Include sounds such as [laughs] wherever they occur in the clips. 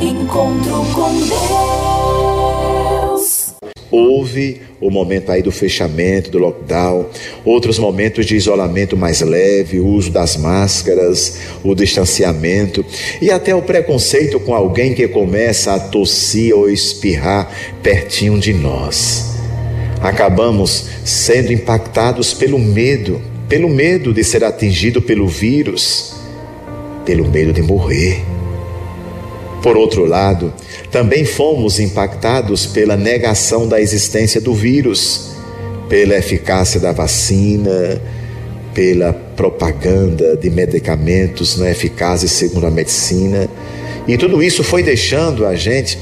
Encontro com Deus. Houve o momento aí do fechamento, do lockdown, outros momentos de isolamento mais leve, o uso das máscaras, o distanciamento e até o preconceito com alguém que começa a tossir ou espirrar pertinho de nós. Acabamos sendo impactados pelo medo, pelo medo de ser atingido pelo vírus, pelo medo de morrer. Por outro lado, também fomos impactados pela negação da existência do vírus, pela eficácia da vacina, pela propaganda de medicamentos não eficazes segundo a medicina. E tudo isso foi deixando a gente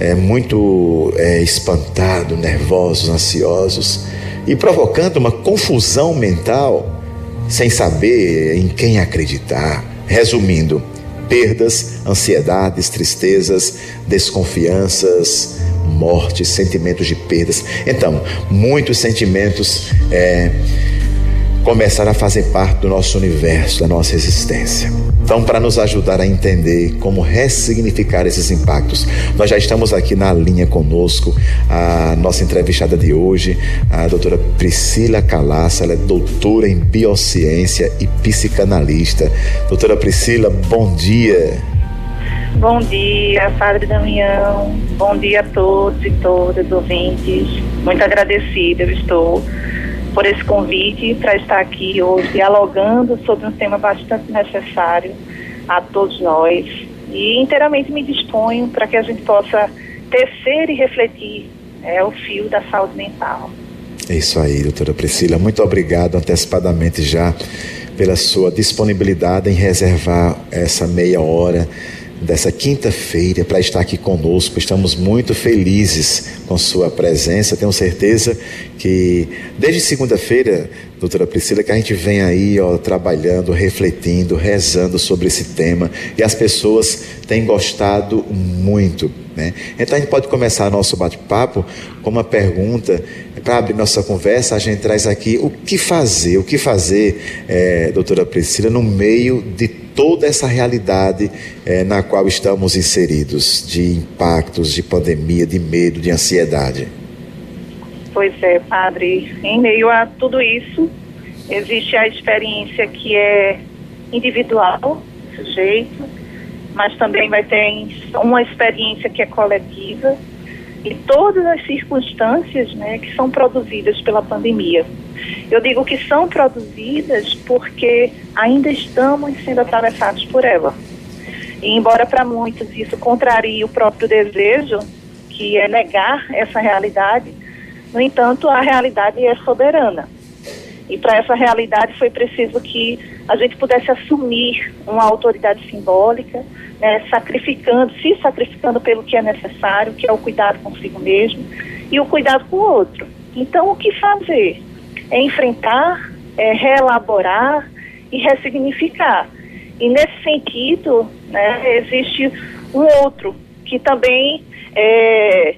é, muito é, espantado, nervosos, ansiosos e provocando uma confusão mental sem saber em quem acreditar. Resumindo, perdas, ansiedades, tristezas, desconfianças, mortes, sentimentos de perdas. Então, muitos sentimentos é, começaram a fazer parte do nosso universo, da nossa existência. Então, para nos ajudar a entender como ressignificar esses impactos, nós já estamos aqui na linha conosco, a nossa entrevistada de hoje, a doutora Priscila Calaça, ela é doutora em biociência e psicanalista. Doutora Priscila, bom dia. Bom dia, Padre Damião. Bom dia a todos e todas, ouvintes. Muito agradecida eu estou por esse convite para estar aqui hoje dialogando sobre um tema bastante necessário a todos nós e inteiramente me disponho para que a gente possa tecer e refletir é, o fio da saúde mental. É isso aí, doutora Priscila. Muito obrigado antecipadamente já pela sua disponibilidade em reservar essa meia hora dessa quinta-feira para estar aqui conosco. Estamos muito felizes com sua presença. Tenho certeza que desde segunda-feira, doutora Priscila, que a gente vem aí ó, trabalhando, refletindo, rezando sobre esse tema e as pessoas têm gostado muito. Né? Então a gente pode começar nosso bate-papo com uma pergunta para abrir nossa conversa. A gente traz aqui o que fazer, o que fazer, é, doutora Priscila, no meio de toda essa realidade é, na qual estamos inseridos, de impactos, de pandemia, de medo, de ansiedade. Pois é, padre. Em meio a tudo isso, existe a experiência que é individual, sujeito, mas também vai ter uma experiência que é coletiva e todas as circunstâncias né, que são produzidas pela pandemia. Eu digo que são produzidas porque ainda estamos sendo atravessados por ela. E embora para muitos isso contrarie o próprio desejo, que é negar essa realidade, no entanto, a realidade é soberana. E para essa realidade foi preciso que a gente pudesse assumir uma autoridade simbólica, né, sacrificando, se sacrificando pelo que é necessário, que é o cuidado consigo mesmo e o cuidado com o outro. Então, o que fazer? É enfrentar, é reelaborar e ressignificar. E nesse sentido, né, existe um outro que também é,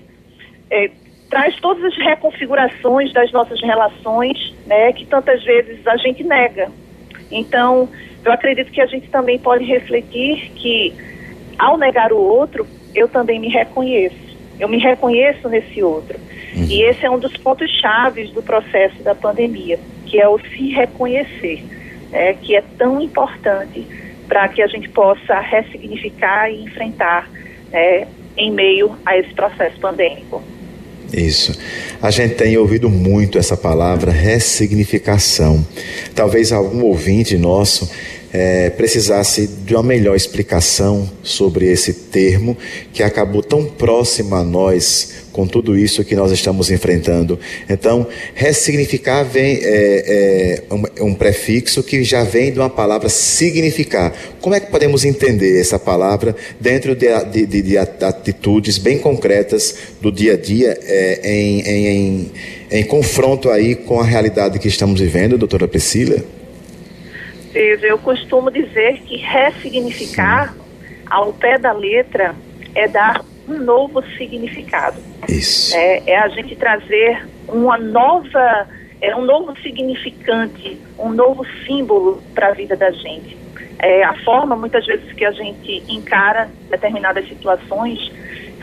é, traz todas as reconfigurações das nossas relações, né, que tantas vezes a gente nega. Então, eu acredito que a gente também pode refletir que, ao negar o outro, eu também me reconheço. Eu me reconheço nesse outro. Uhum. E esse é um dos pontos chaves do processo da pandemia, que é o se reconhecer, né, que é tão importante para que a gente possa ressignificar e enfrentar né, em meio a esse processo pandêmico. Isso. A gente tem ouvido muito essa palavra ressignificação. Talvez algum ouvinte nosso é, precisasse de uma melhor explicação sobre esse termo que acabou tão próximo a nós com tudo isso que nós estamos enfrentando. Então, ressignificar vem é, é um, um, prefixo que já vem de uma palavra significar. Como é que podemos entender essa palavra dentro de, de, de, de atitudes bem concretas do dia a dia é, em, em, em, em confronto aí com a realidade que estamos vivendo, doutora Priscila? Eu costumo dizer que ressignificar, ao pé da letra, é dar um novo significado. Isso. É, é a gente trazer uma nova, é um novo significante, um novo símbolo para a vida da gente. é, a forma, muitas vezes, que a gente encara determinadas situações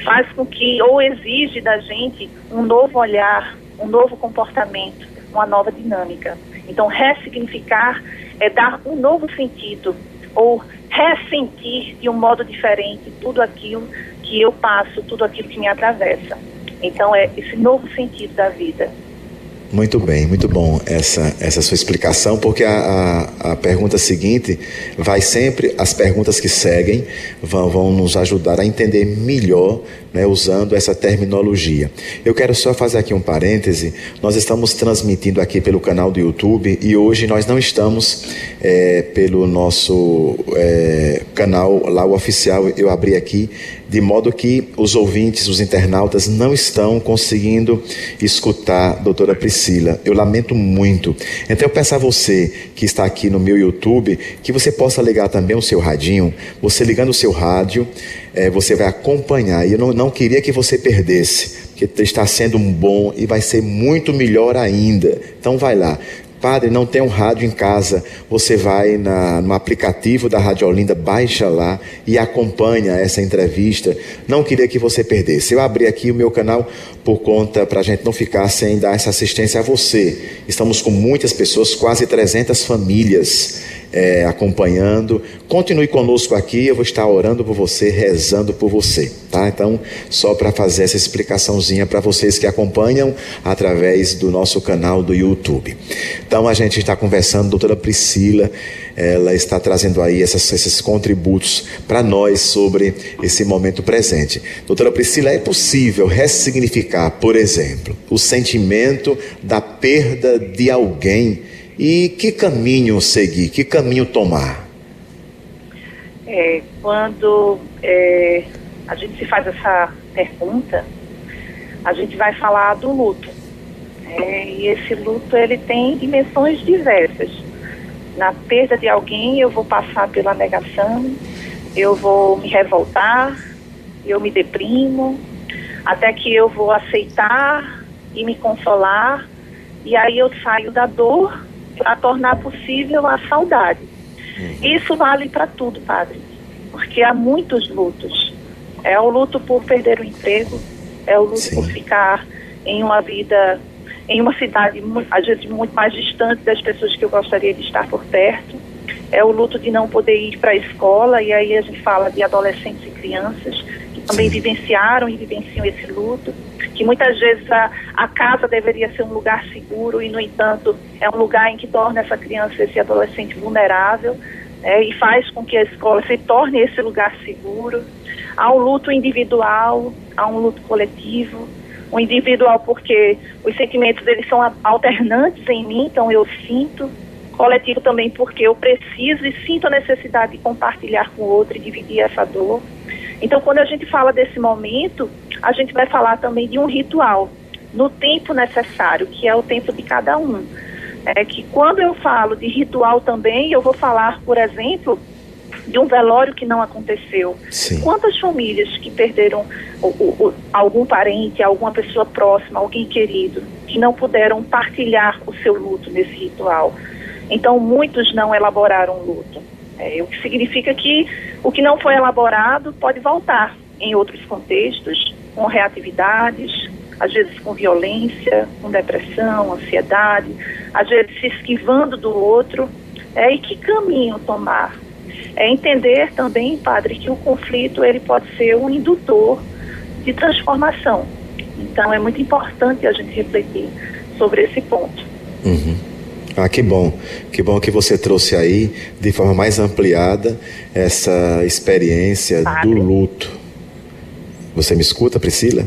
faz com que, ou exige da gente, um novo olhar, um novo comportamento, uma nova dinâmica. Então, ressignificar é dar um novo sentido, ou ressentir de um modo diferente tudo aquilo que eu passo, tudo aquilo que me atravessa. Então, é esse novo sentido da vida. Muito bem, muito bom essa, essa sua explicação, porque a, a, a, pergunta seguinte vai sempre, as perguntas que seguem vão, vão nos ajudar a entender melhor, né, usando essa terminologia. Eu quero só fazer aqui um parêntese, nós estamos transmitindo aqui pelo canal do YouTube e hoje nós não estamos é, pelo nosso é, canal lá, o oficial, eu abri aqui de modo que os ouvintes, os internautas, não estão conseguindo escutar doutora Priscila. Eu lamento muito. Então eu peço a você que está aqui no meu YouTube que você possa ligar também o seu radinho. Você ligando o seu rádio, é, você vai acompanhar. E eu não, não queria que você perdesse, porque está sendo um bom e vai ser muito melhor ainda. Então vai lá. Padre, não tem um rádio em casa. Você vai na, no aplicativo da Rádio Olinda, baixa lá e acompanha essa entrevista. Não queria que você perdesse. Eu abri aqui o meu canal por conta, para a gente não ficar sem dar essa assistência a você. Estamos com muitas pessoas, quase 300 famílias é, acompanhando. Continue conosco aqui, eu vou estar orando por você, rezando por você, tá? Então, só para fazer essa explicaçãozinha para vocês que acompanham através do nosso canal do YouTube. Então, a gente está conversando, doutora Priscila, ela está trazendo aí essas, esses contributos para nós sobre esse momento presente. Doutora Priscila, é possível ressignificar, por exemplo, o sentimento da perda de alguém e que caminho seguir, que caminho tomar? É, quando é, a gente se faz essa pergunta, a gente vai falar do luto. É, e esse luto ele tem dimensões diversas. Na perda de alguém, eu vou passar pela negação, eu vou me revoltar, eu me deprimo, até que eu vou aceitar e me consolar, e aí eu saio da dor para tornar possível a saudade. Uhum. Isso vale para tudo, padre, porque há muitos lutos. É o luto por perder o emprego, é o luto Sim. por ficar em uma vida, em uma cidade, às vezes, muito mais distante das pessoas que eu gostaria de estar por perto. É o luto de não poder ir para a escola, e aí a gente fala de adolescentes e crianças que também Sim. vivenciaram e vivenciam esse luto que muitas vezes a, a casa deveria ser um lugar seguro e, no entanto, é um lugar em que torna essa criança, esse adolescente vulnerável é, e faz com que a escola se torne esse lugar seguro. Há um luto individual, há um luto coletivo. O individual porque os sentimentos eles são alternantes em mim, então eu sinto. Coletivo também porque eu preciso e sinto a necessidade de compartilhar com o outro e dividir essa dor. Então, quando a gente fala desse momento, a gente vai falar também de um ritual no tempo necessário, que é o tempo de cada um. É que quando eu falo de ritual também, eu vou falar, por exemplo, de um velório que não aconteceu. Sim. Quantas famílias que perderam o, o, algum parente, alguma pessoa próxima, alguém querido, que não puderam partilhar o seu luto nesse ritual? Então, muitos não elaboraram luto. É, o que significa que o que não foi elaborado pode voltar em outros contextos com reatividades, às vezes com violência, com depressão, ansiedade, às vezes se esquivando do outro. É, e que caminho tomar? É entender também, padre, que o conflito ele pode ser um indutor de transformação. Então é muito importante a gente refletir sobre esse ponto. Uhum. Ah, que bom. Que bom que você trouxe aí de forma mais ampliada essa experiência padre. do luto. Você me escuta, Priscila?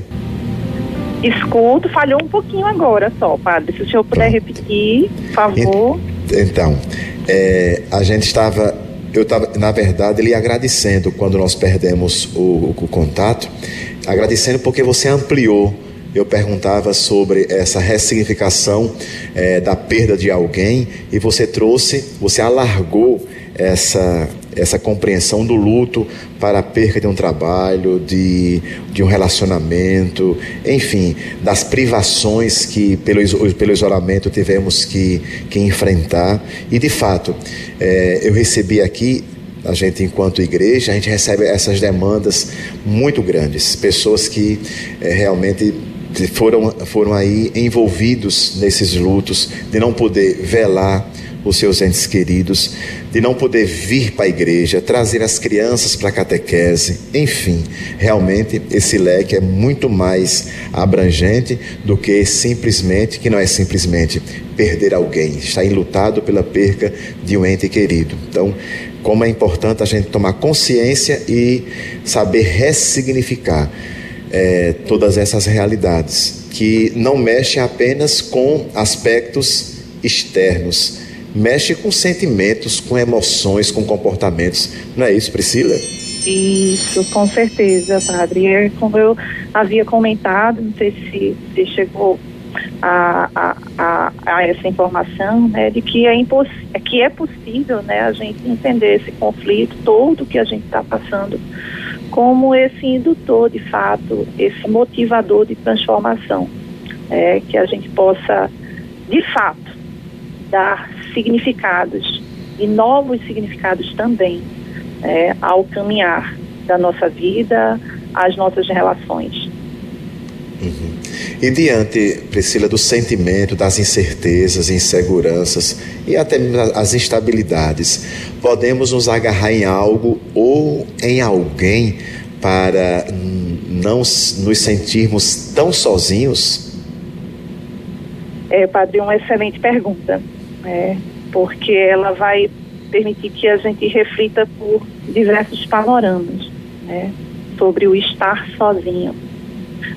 Escuto, falhou um pouquinho agora só, padre. Se o senhor puder Pronto. repetir, por favor. Então, é, a gente estava, eu estava, na verdade, lhe agradecendo quando nós perdemos o, o contato, agradecendo porque você ampliou eu perguntava sobre essa ressignificação é, da perda de alguém e você trouxe, você alargou essa, essa compreensão do luto para a perda de um trabalho, de, de um relacionamento, enfim, das privações que pelo, pelo isolamento tivemos que, que enfrentar. E de fato, é, eu recebi aqui a gente enquanto igreja, a gente recebe essas demandas muito grandes, pessoas que é, realmente foram, foram aí envolvidos nesses lutos, de não poder velar os seus entes queridos, de não poder vir para a igreja, trazer as crianças para a catequese, enfim, realmente esse leque é muito mais abrangente do que simplesmente, que não é simplesmente perder alguém, estar enlutado pela perca de um ente querido. Então, como é importante a gente tomar consciência e saber ressignificar é, todas essas realidades, que não mexem apenas com aspectos externos, mexe com sentimentos, com emoções, com comportamentos. Não é isso, Priscila? Isso, com certeza, padre. É como eu havia comentado, não sei se, se chegou a, a, a, a, essa informação, né, de que é, que é possível né, a gente entender esse conflito todo que a gente está passando como esse indutor, de fato, esse motivador de transformação, é, que a gente possa, de fato, dar significados e novos significados também é, ao caminhar da nossa vida, às nossas relações. Uhum. E diante, Priscila, do sentimento, das incertezas, inseguranças e até as instabilidades, podemos nos agarrar em algo ou em alguém para não nos sentirmos tão sozinhos? É, Padre, uma excelente pergunta, é, porque ela vai permitir que a gente reflita por diversos panoramas né, sobre o estar sozinho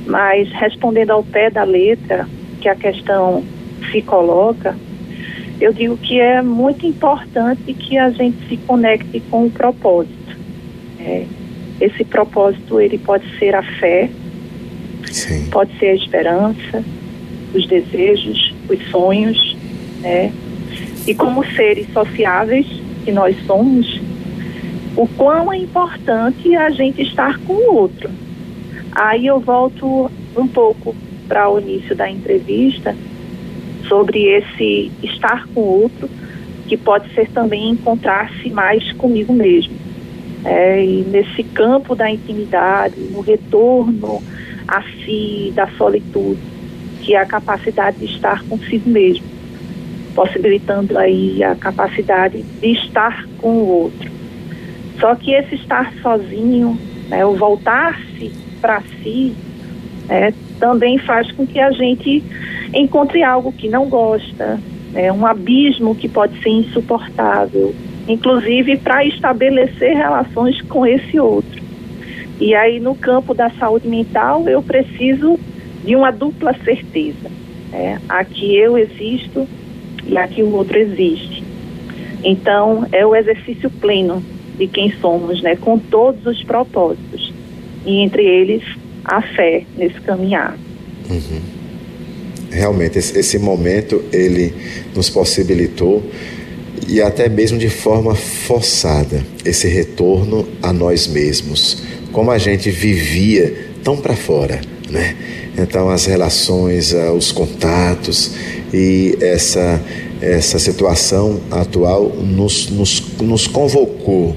mas respondendo ao pé da letra que a questão se coloca, eu digo que é muito importante que a gente se conecte com o propósito. É, esse propósito ele pode ser a fé, Sim. pode ser a esperança, os desejos, os sonhos, né? E como seres sociáveis que nós somos, o quão é importante a gente estar com o outro Aí eu volto um pouco para o início da entrevista sobre esse estar com o outro, que pode ser também encontrar-se mais comigo mesmo. É, e nesse campo da intimidade, no retorno a si, da solitude, que é a capacidade de estar consigo mesmo, possibilitando aí a capacidade de estar com o outro. Só que esse estar sozinho, né, o voltar-se para si, é, também faz com que a gente encontre algo que não gosta, é, um abismo que pode ser insuportável, inclusive para estabelecer relações com esse outro. E aí, no campo da saúde mental, eu preciso de uma dupla certeza. É, aqui eu existo e aqui o outro existe. Então, é o exercício pleno de quem somos, né, com todos os propósitos e entre eles a fé nesse caminhar. Uhum. Realmente, esse, esse momento ele nos possibilitou e até mesmo de forma forçada esse retorno a nós mesmos, como a gente vivia tão para fora, né? Então as relações, ah, os contatos e essa essa situação atual nos, nos, nos convocou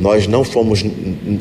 nós não fomos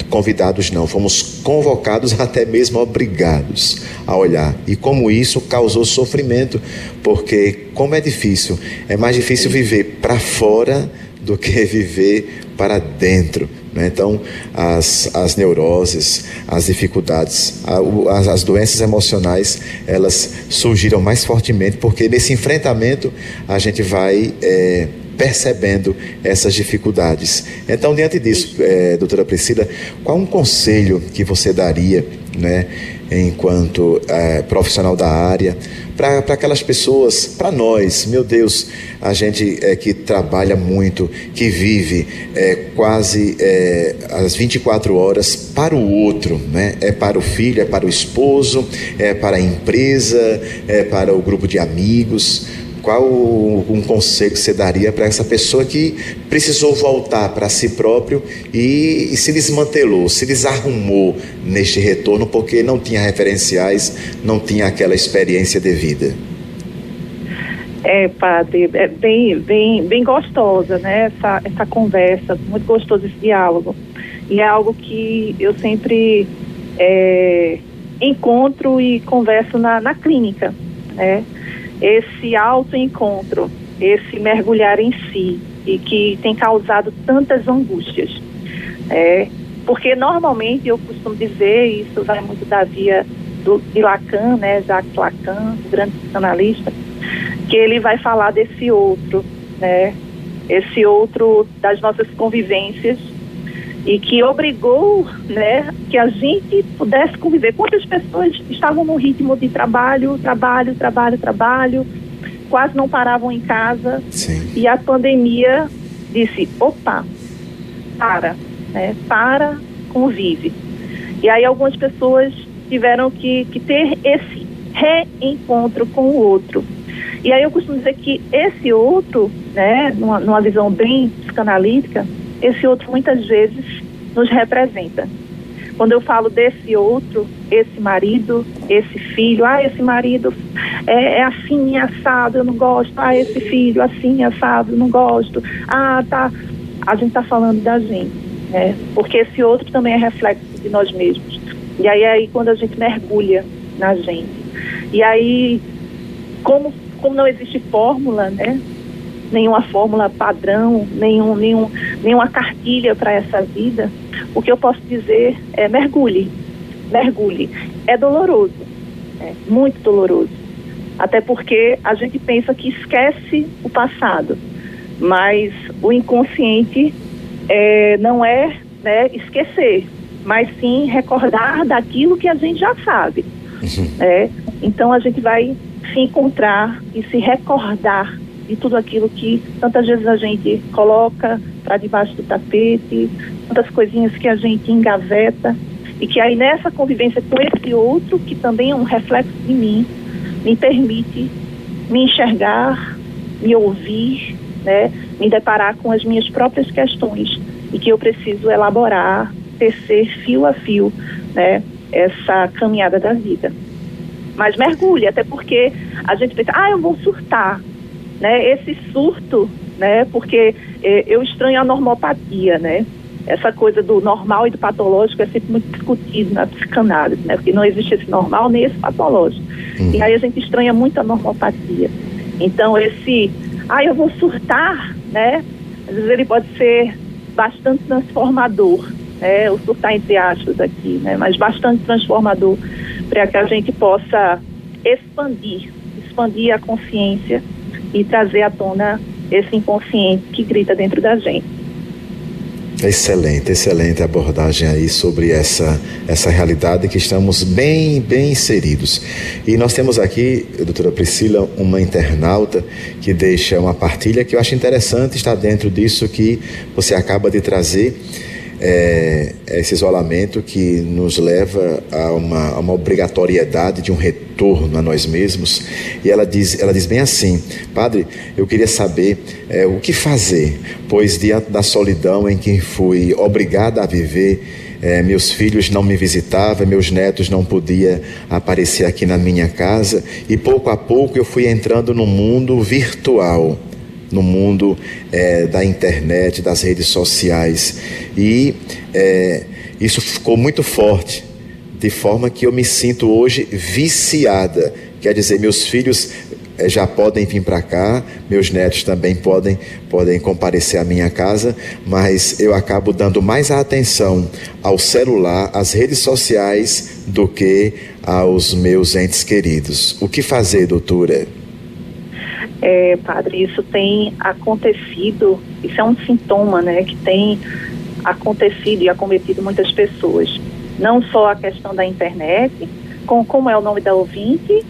convidados, não, fomos convocados, [laughs] até mesmo obrigados a olhar. E como isso causou sofrimento, porque como é difícil, é mais difícil viver para fora do que [laughs] viver para dentro. Né? Então, as, as neuroses, as dificuldades, as, as doenças emocionais, elas surgiram mais fortemente, porque nesse enfrentamento a gente vai. É, percebendo essas dificuldades. Então, diante disso, é, doutora Priscila, qual um conselho que você daria, né, enquanto é, profissional da área, para aquelas pessoas, para nós, meu Deus, a gente é, que trabalha muito, que vive é, quase é, as 24 horas para o outro, né? É para o filho, é para o esposo, é para a empresa, é para o grupo de amigos qual um conselho que você daria para essa pessoa que precisou voltar para si próprio e, e, se desmantelou, se desarrumou neste retorno porque não tinha referenciais, não tinha aquela experiência de vida? É, padre, é bem, bem, bem gostosa, né? Essa, essa conversa, muito gostoso esse diálogo. E é algo que eu sempre é, encontro e converso na, na clínica, né? Esse autoencontro, esse mergulhar em si, e que tem causado tantas angústias. É, porque normalmente eu costumo dizer, isso vai muito da via do, de Lacan, né, Jacques Lacan, grande psicanalista, que ele vai falar desse outro, né, esse outro das nossas convivências e que obrigou, né, que a gente pudesse conviver. Quantas pessoas estavam no ritmo de trabalho, trabalho, trabalho, trabalho, quase não paravam em casa Sim. e a pandemia disse, opa, para, né, para, convive. E aí algumas pessoas tiveram que, que ter esse reencontro com o outro. E aí eu costumo dizer que esse outro, né, numa, numa visão bem psicanalítica, esse outro muitas vezes nos representa. Quando eu falo desse outro, esse marido, esse filho, ah, esse marido é, é assim, assado, eu não gosto, ah, esse filho, assim, assado, não gosto, ah, tá. A gente está falando da gente, né? Porque esse outro também é reflexo de nós mesmos. E aí, aí quando a gente mergulha na gente. E aí, como, como não existe fórmula, né? Nenhuma fórmula padrão, nenhum, nenhum, nenhuma cartilha para essa vida, o que eu posso dizer é mergulhe, mergulhe. É doloroso, é muito doloroso. Até porque a gente pensa que esquece o passado, mas o inconsciente é, não é né, esquecer, mas sim recordar daquilo que a gente já sabe. Uhum. É, então a gente vai se encontrar e se recordar de tudo aquilo que tantas vezes a gente coloca para debaixo do tapete, tantas coisinhas que a gente engaveta e que aí nessa convivência com esse outro, que também é um reflexo de mim, me permite me enxergar, me ouvir, né, me deparar com as minhas próprias questões e que eu preciso elaborar, tecer fio a fio, né, essa caminhada da vida. Mas mergulhe, até porque a gente pensa, ah, eu vou surtar né, esse surto, né, porque eh, eu estranho a normopatia, né, essa coisa do normal e do patológico é sempre muito discutido na psicanálise, né, porque não existe esse normal nem esse patológico. Uhum. E aí a gente estranha muito a normopatia. Então esse, ah, eu vou surtar, né, às vezes ele pode ser bastante transformador, né, o surtar entre aspas aqui, né, mas bastante transformador para que a gente possa expandir, expandir a consciência e trazer à tona esse inconsciente que grita dentro da gente. Excelente, excelente abordagem aí sobre essa, essa realidade que estamos bem, bem inseridos. E nós temos aqui, doutora Priscila, uma internauta que deixa uma partilha que eu acho interessante, está dentro disso que você acaba de trazer é, esse isolamento que nos leva a uma, a uma, obrigatoriedade de um retorno a nós mesmos. E ela diz, ela diz bem assim: Padre, eu queria saber é, o que fazer, pois diante da solidão em que fui obrigada a viver, é, meus filhos não me visitavam, meus netos não podiam aparecer aqui na minha casa, e pouco a pouco eu fui entrando no mundo virtual no mundo é, da internet, das redes sociais. E é, isso ficou muito forte, de forma que eu me sinto hoje viciada. Quer dizer, meus filhos é, já podem vir para cá, meus netos também podem, podem comparecer à minha casa, mas eu acabo dando mais atenção ao celular, às redes sociais, do que aos meus entes queridos. O que fazer, doutora? é, padre, isso tem acontecido, isso é um sintoma, né, que tem acontecido e acometido muitas pessoas. Não só a questão da internet, com como é o nome da ouvinte.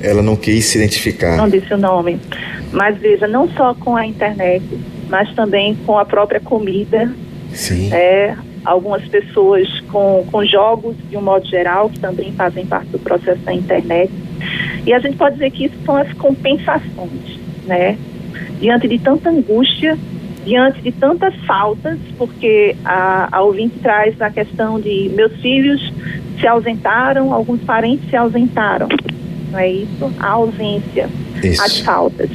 Ela não quis se identificar. Não disse o nome. Mas veja, não só com a internet, mas também com a própria comida. Sim. É, algumas pessoas com, com jogos, de um modo geral, que também fazem parte do processo da internet. E a gente pode dizer que isso são as compensações, né? Diante de tanta angústia, diante de tantas faltas, porque a, a ouvinte traz a questão de meus filhos se ausentaram, alguns parentes se ausentaram, não é isso? A ausência, isso. as faltas.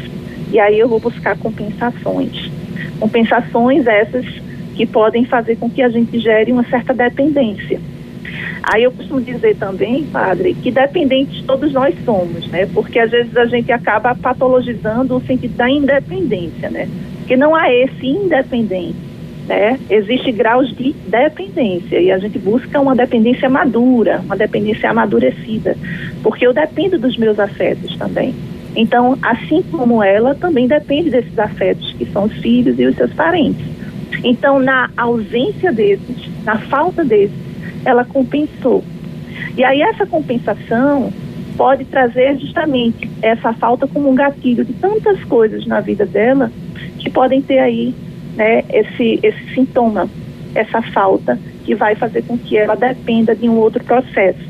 E aí eu vou buscar compensações. Compensações essas que podem fazer com que a gente gere uma certa dependência. Aí eu costumo dizer também, padre, que dependentes todos nós somos, né? Porque às vezes a gente acaba patologizando o sentido da independência, né? Porque não há esse independente, né? Existe graus de dependência e a gente busca uma dependência madura, uma dependência amadurecida, porque eu dependo dos meus afetos também. Então, assim como ela, também depende desses afetos, que são os filhos e os seus parentes. Então, na ausência desses, na falta desses, ela compensou. E aí essa compensação pode trazer justamente essa falta como um gatilho de tantas coisas na vida dela que podem ter aí né, esse, esse sintoma, essa falta que vai fazer com que ela dependa de um outro processo.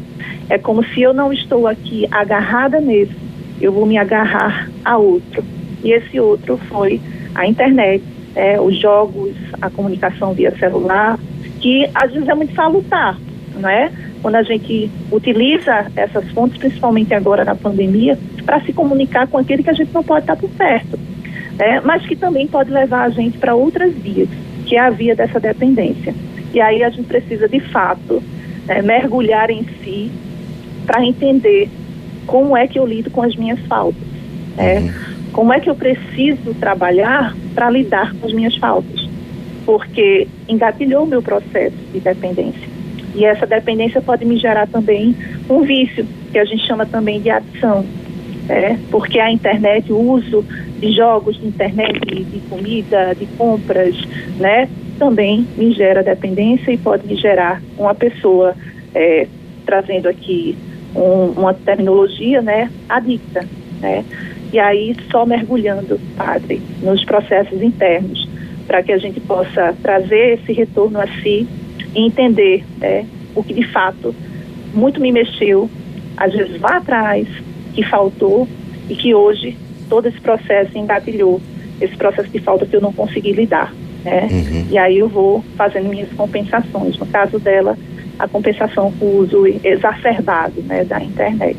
É como se eu não estou aqui agarrada nesse, eu vou me agarrar a outro. E esse outro foi a internet, é, os jogos, a comunicação via celular, que às vezes é muito salutar, não é? Quando a gente utiliza essas fontes, principalmente agora na pandemia, para se comunicar com aquele que a gente não pode estar por perto, né? mas que também pode levar a gente para outras vias, que é a via dessa dependência. E aí a gente precisa, de fato, né, mergulhar em si para entender como é que eu lido com as minhas faltas. Né? Uhum. Como é que eu preciso trabalhar para lidar com as minhas faltas? Porque engatilhou o meu processo de dependência. E essa dependência pode me gerar também um vício, que a gente chama também de adição. Né? Porque a internet, o uso de jogos de internet, de comida, de compras, né? também me gera dependência e pode gerar uma pessoa, é, trazendo aqui um, uma terminologia, né, adicta, né? E aí só mergulhando, padre, nos processos internos, para que a gente possa trazer esse retorno a si e entender né, o que de fato muito me mexeu, às vezes lá atrás, que faltou e que hoje todo esse processo engatilhou esse processo de falta que eu não consegui lidar. Né? Uhum. E aí eu vou fazendo minhas compensações. No caso dela, a compensação com o uso exacerbado né, da internet.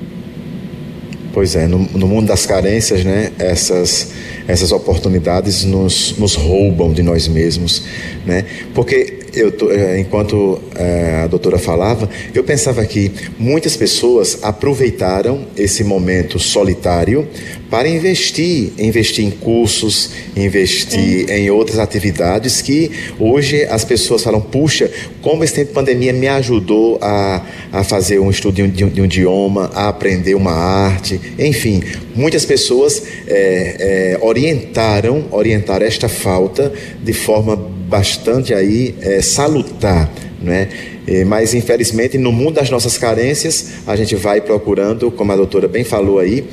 Pois é, no, no, mundo das carências, né, essas, essas oportunidades nos, nos roubam de nós mesmos, né? Porque eu tô, eh, enquanto é, a doutora falava, eu pensava que muitas pessoas aproveitaram esse momento solitário para investir, investir em cursos, investir em outras atividades que hoje as pessoas falam, puxa, como esse tempo de pandemia me ajudou a, a fazer um estudo de um, de um idioma, a aprender uma arte, enfim, muitas pessoas é, é, orientaram, orientaram esta falta de forma bastante aí é, salutar, né? Mas infelizmente no mundo das nossas carências a gente vai procurando, como a doutora bem falou aí,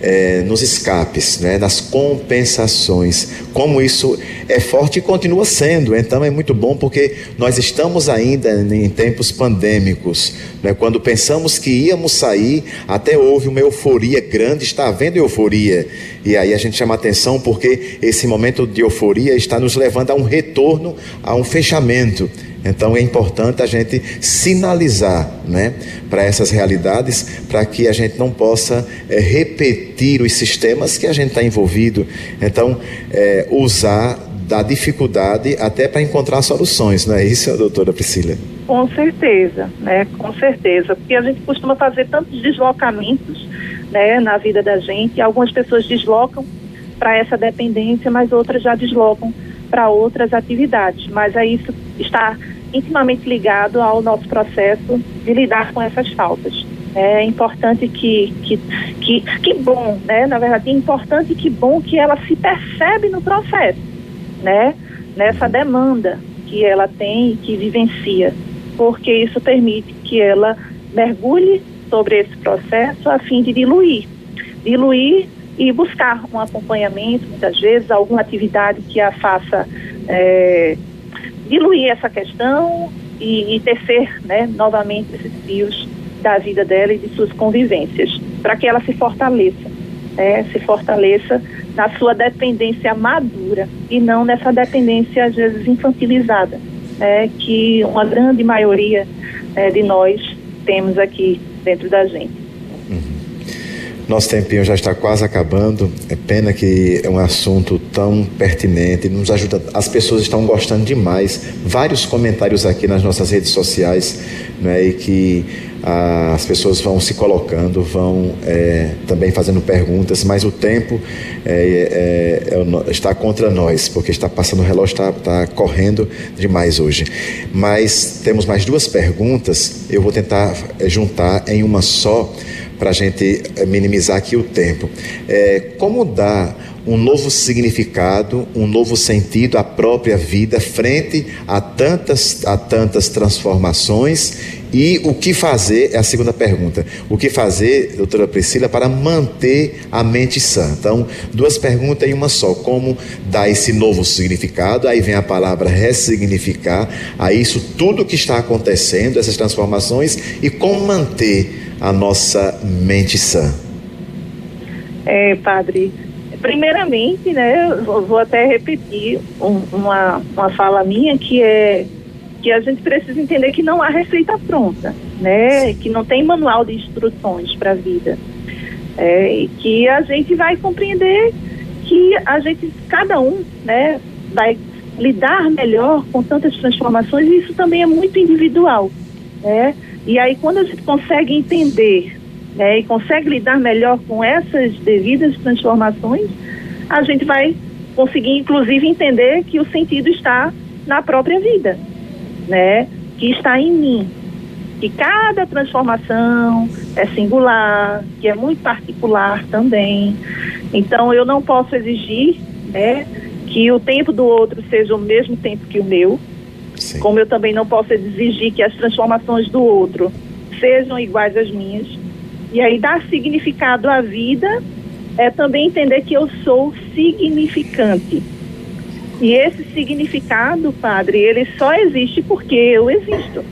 é, nos escapes, né? nas compensações. Como isso é forte e continua sendo. Então é muito bom porque nós estamos ainda em tempos pandêmicos. Né? Quando pensamos que íamos sair, até houve uma euforia grande, está havendo euforia. E aí a gente chama atenção porque esse momento de euforia está nos levando a um retorno, a um fechamento. Então é importante a gente sinalizar né, para essas realidades, para que a gente não possa é, repetir os sistemas que a gente está envolvido. Então, é, usar da dificuldade até para encontrar soluções, não é isso, doutora Priscila? Com certeza, né? Com certeza. Porque a gente costuma fazer tantos deslocamentos né, na vida da gente. Algumas pessoas deslocam para essa dependência, mas outras já deslocam para outras atividades. Mas aí isso está intimamente ligado ao nosso processo de lidar com essas faltas. É importante que, que, que, que bom, né? Na verdade, é importante que bom que ela se percebe no processo, né? Nessa demanda que ela tem e que vivencia, porque isso permite que ela mergulhe sobre esse processo a fim de diluir, diluir e buscar um acompanhamento, muitas vezes, alguma atividade que a faça é, diluir essa questão e, e tecer né, novamente esses fios da vida dela e de suas convivências, para que ela se fortaleça, né, se fortaleça na sua dependência madura e não nessa dependência, às vezes, infantilizada, né, que uma grande maioria né, de nós temos aqui dentro da gente. Nosso tempinho já está quase acabando. É pena que é um assunto tão pertinente, nos ajuda. As pessoas estão gostando demais. Vários comentários aqui nas nossas redes sociais, né, e que ah, as pessoas vão se colocando, vão é, também fazendo perguntas, mas o tempo é, é, é está contra nós, porque está passando o relógio, está, está correndo demais hoje. Mas temos mais duas perguntas, eu vou tentar é, juntar em uma só para a gente eh, minimizar aqui o tempo. É, como dar um novo significado, um novo sentido à própria vida frente a tantas, a tantas transformações? E o que fazer, é a segunda pergunta, o que fazer, doutora Priscila, para manter a mente sã? Então, duas perguntas em uma só, como dar esse novo significado, aí vem a palavra ressignificar, a isso tudo que está acontecendo, essas transformações, e como manter a nossa mente sã? É, padre, primeiramente, né, vou até repetir um, uma, uma fala minha que é que a gente precisa entender que não há receita pronta, né, que não tem manual de instruções para a vida, é, e que a gente vai compreender que a gente, cada um, né, vai lidar melhor com tantas transformações e isso também é muito individual, né, e aí, quando a gente consegue entender né, e consegue lidar melhor com essas devidas transformações, a gente vai conseguir, inclusive, entender que o sentido está na própria vida, né? Que está em mim. Que cada transformação é singular, que é muito particular também. Então, eu não posso exigir, né? Que o tempo do outro seja o mesmo tempo que o meu, Sim. Como eu também não posso exigir que as transformações do outro sejam iguais às minhas. E aí, dar significado à vida é também entender que eu sou significante. E esse significado, padre, ele só existe porque eu existo.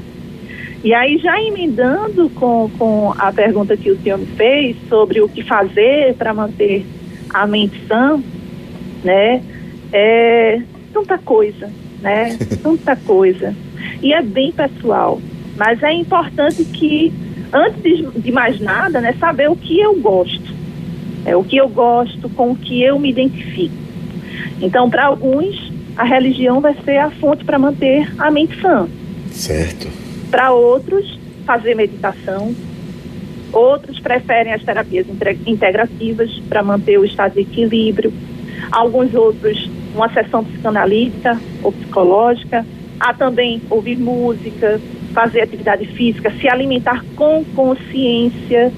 E aí, já emendando com, com a pergunta que o senhor me fez sobre o que fazer para manter a mente sã, né? É tanta coisa né? Tanta coisa. E é bem pessoal. Mas é importante que, antes de mais nada, né, saber o que eu gosto. É o que eu gosto, com o que eu me identifico. Então, para alguns, a religião vai ser a fonte para manter a mente sã. Certo. Para outros, fazer meditação. Outros preferem as terapias integrativas para manter o estado de equilíbrio. Alguns outros uma sessão psicanalítica ou psicológica. Há também ouvir música, fazer atividade física, se alimentar com consciência,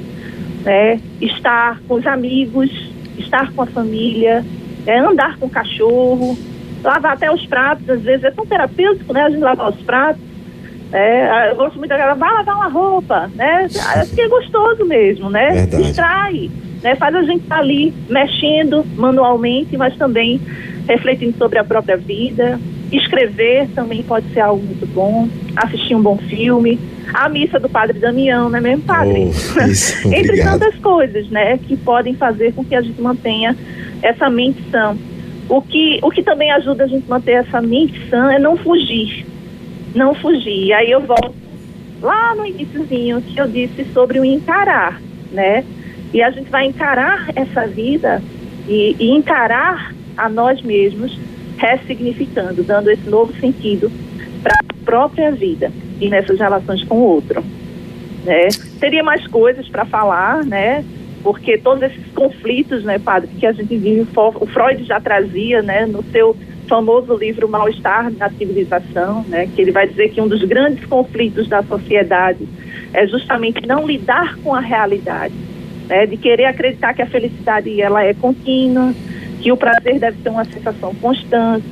né? estar com os amigos, estar com a família, é, andar com o cachorro, lavar até os pratos, às vezes é tão terapêutico, né? A gente lavar os pratos. É, eu gosto muito daquela, vai lavar uma roupa, né? Acho que é gostoso mesmo, né? Verdade. Distrai, né? Faz a gente estar tá ali mexendo manualmente, mas também refletindo sobre a própria vida. Escrever também pode ser algo muito bom. Assistir um bom filme. A missa do Padre Damião, não é mesmo, Padre? Oh, isso, [laughs] Entre tantas coisas, né, que podem fazer com que a gente mantenha essa mente sã. O que, o que também ajuda a gente a manter essa mente sã é não fugir. Não fugir. E aí eu volto lá no iníciozinho que eu disse sobre o encarar, né? E a gente vai encarar essa vida e, e encarar a nós mesmos, ressignificando, dando esse novo sentido para a própria vida e nessas relações com o outro. Né? Teria mais coisas para falar, né? Porque todos esses conflitos, né, padre, que a gente vive, o Freud já trazia, né, no seu famoso livro Mal-Estar na Civilização, né, que ele vai dizer que um dos grandes conflitos da sociedade é justamente não lidar com a realidade, né, de querer acreditar que a felicidade ela é contínua, que o prazer deve ser uma sensação constante.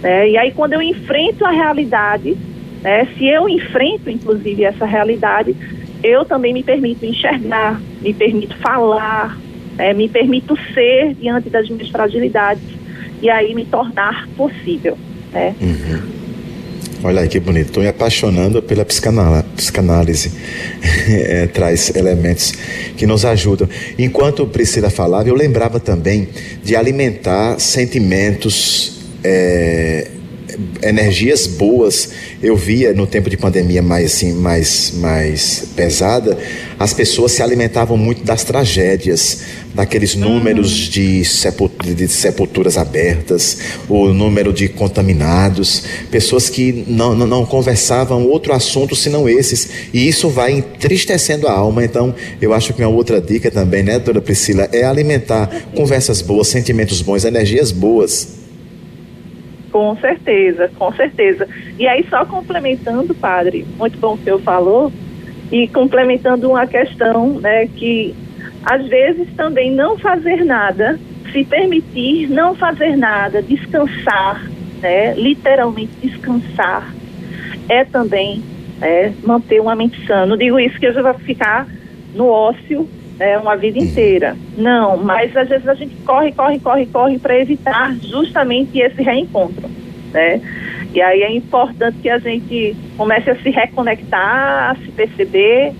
Né? E aí, quando eu enfrento a realidade, né, se eu enfrento, inclusive, essa realidade, eu também me permito enxergar, me permito falar, né, me permito ser diante das minhas fragilidades e aí me tornar possível. Né? Uhum. Olha aí que bonito. Estou me apaixonando pela psicanálise. [laughs] é, traz elementos que nos ajudam. Enquanto Priscila falava, eu lembrava também de alimentar sentimentos é, energias boas. Eu via no tempo de pandemia mais assim, mais mais pesada, as pessoas se alimentavam muito das tragédias, daqueles números de, de sepulturas abertas, o número de contaminados, pessoas que não, não, não conversavam outro assunto senão esses, e isso vai entristecendo a alma. Então, eu acho que uma outra dica também, né, doutora Priscila, é alimentar conversas boas, sentimentos bons, energias boas. Com certeza, com certeza. E aí, só complementando, padre, muito bom que senhor falou, e complementando uma questão né, que às vezes também não fazer nada, se permitir não fazer nada, descansar, né? literalmente descansar, é também é, manter uma mente sã. Não digo isso que eu já vou ficar no ócio né, uma vida inteira. Não, mas às vezes a gente corre, corre, corre, corre para evitar justamente esse reencontro. Né? E aí é importante que a gente comece a se reconectar, a se perceber,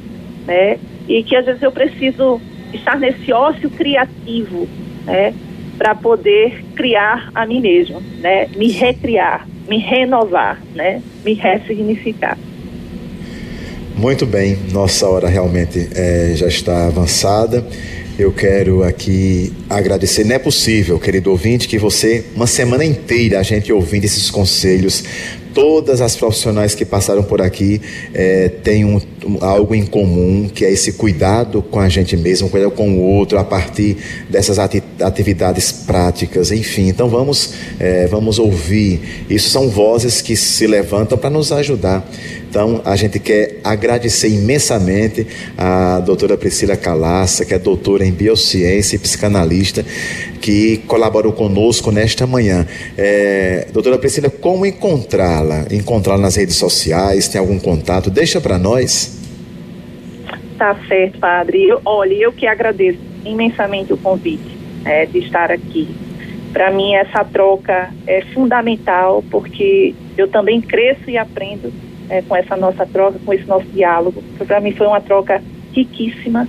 né? E que às vezes eu preciso estar nesse ócio criativo, né, para poder criar a mim mesmo, né, me recriar, me renovar, né, me ressignificar. Muito bem, nossa hora realmente é, já está avançada. Eu quero aqui agradecer. Não é possível, querido ouvinte, que você, uma semana inteira, a gente ouvindo esses conselhos, todas as profissionais que passaram por aqui é, têm um, um, algo em comum, que é esse cuidado com a gente mesmo, cuidado com o outro, a partir dessas ati atividades práticas, enfim. Então vamos, é, vamos ouvir. Isso são vozes que se levantam para nos ajudar. Então a gente quer agradecer imensamente a doutora Priscila Calaça, que é doutora em biociência e psicanalista, que colaborou conosco nesta manhã. É, doutora Priscila, como encontrá-la? Encontrá-la nas redes sociais? Tem algum contato? Deixa para nós. Tá certo, padre. Eu, olha, eu que agradeço imensamente o convite é, de estar aqui. Para mim, essa troca é fundamental, porque eu também cresço e aprendo é, com essa nossa troca, com esse nosso diálogo. Para mim, foi uma troca riquíssima,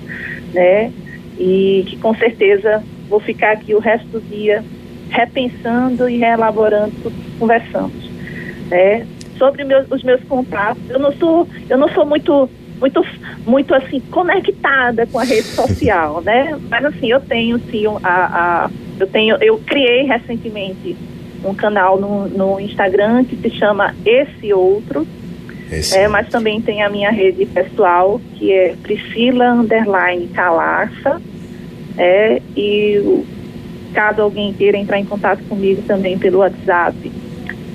né? E que com certeza vou ficar aqui o resto do dia repensando e reelaborando tudo que conversamos. Né? Sobre meus, os meus contatos, eu não sou, eu não sou muito, muito, muito assim conectada com a rede social, [laughs] né? Mas assim, eu tenho sim a, a eu tenho, eu criei recentemente um canal no, no Instagram que se chama Esse Outro. Esse é, mas também tem a minha rede pessoal, que é Priscila Underline Calaça. É, e caso alguém queira entrar em contato comigo também pelo WhatsApp,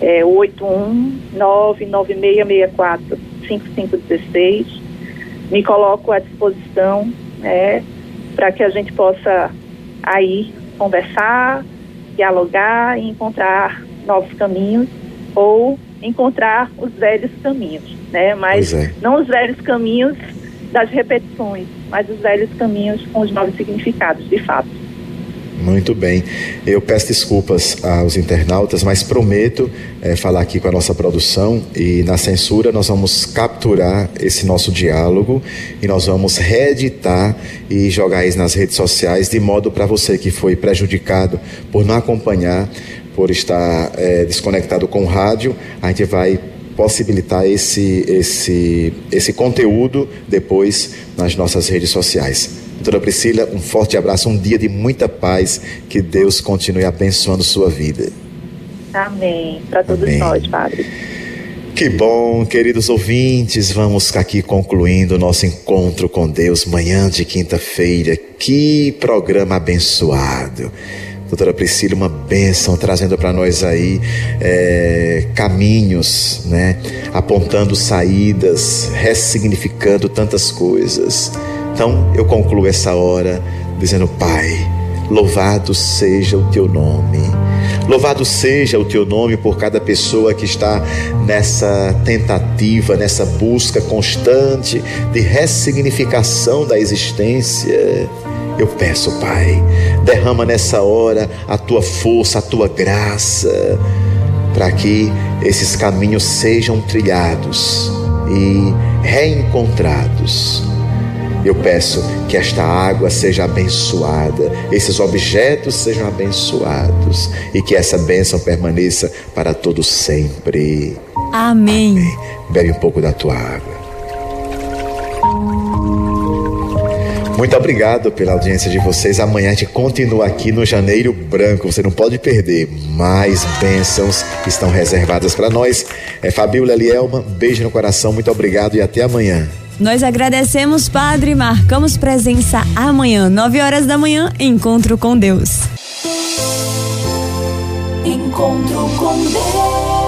é 81996645516. Me coloco à disposição é, para que a gente possa aí conversar, dialogar e encontrar novos caminhos ou encontrar os velhos caminhos, né? Mas é. não os velhos caminhos das repetições, mas os velhos caminhos com os novos significados, de fato. Muito bem. Eu peço desculpas aos internautas, mas prometo é, falar aqui com a nossa produção e na censura nós vamos capturar esse nosso diálogo e nós vamos reeditar e jogar isso nas redes sociais de modo para você que foi prejudicado por não acompanhar, por estar é, desconectado com o rádio, a gente vai possibilitar esse, esse, esse conteúdo depois nas nossas redes sociais. Doutora Priscila, um forte abraço, um dia de muita paz, que Deus continue abençoando sua vida. Amém. Para todos Amém. nós, Padre. Que bom, queridos ouvintes, vamos aqui concluindo o nosso encontro com Deus, manhã de quinta-feira. Que programa abençoado doutora Priscila, uma bênção, trazendo para nós aí é, caminhos, né? apontando saídas, ressignificando tantas coisas. Então eu concluo essa hora dizendo: Pai, louvado seja o teu nome. Louvado seja o teu nome por cada pessoa que está nessa tentativa, nessa busca constante de ressignificação da existência eu peço, Pai, derrama nessa hora a tua força, a tua graça, para que esses caminhos sejam trilhados e reencontrados. Eu peço que esta água seja abençoada, esses objetos sejam abençoados e que essa bênção permaneça para todo sempre. Amém. Amém. Bebe um pouco da tua água. Muito obrigado pela audiência de vocês. Amanhã a gente continua aqui no Janeiro Branco. Você não pode perder. Mais bênçãos estão reservadas para nós. É Fabíola Lielma, beijo no coração. Muito obrigado e até amanhã. Nós agradecemos, Padre. Marcamos presença amanhã, 9 horas da manhã. Encontro com Deus. Encontro com Deus.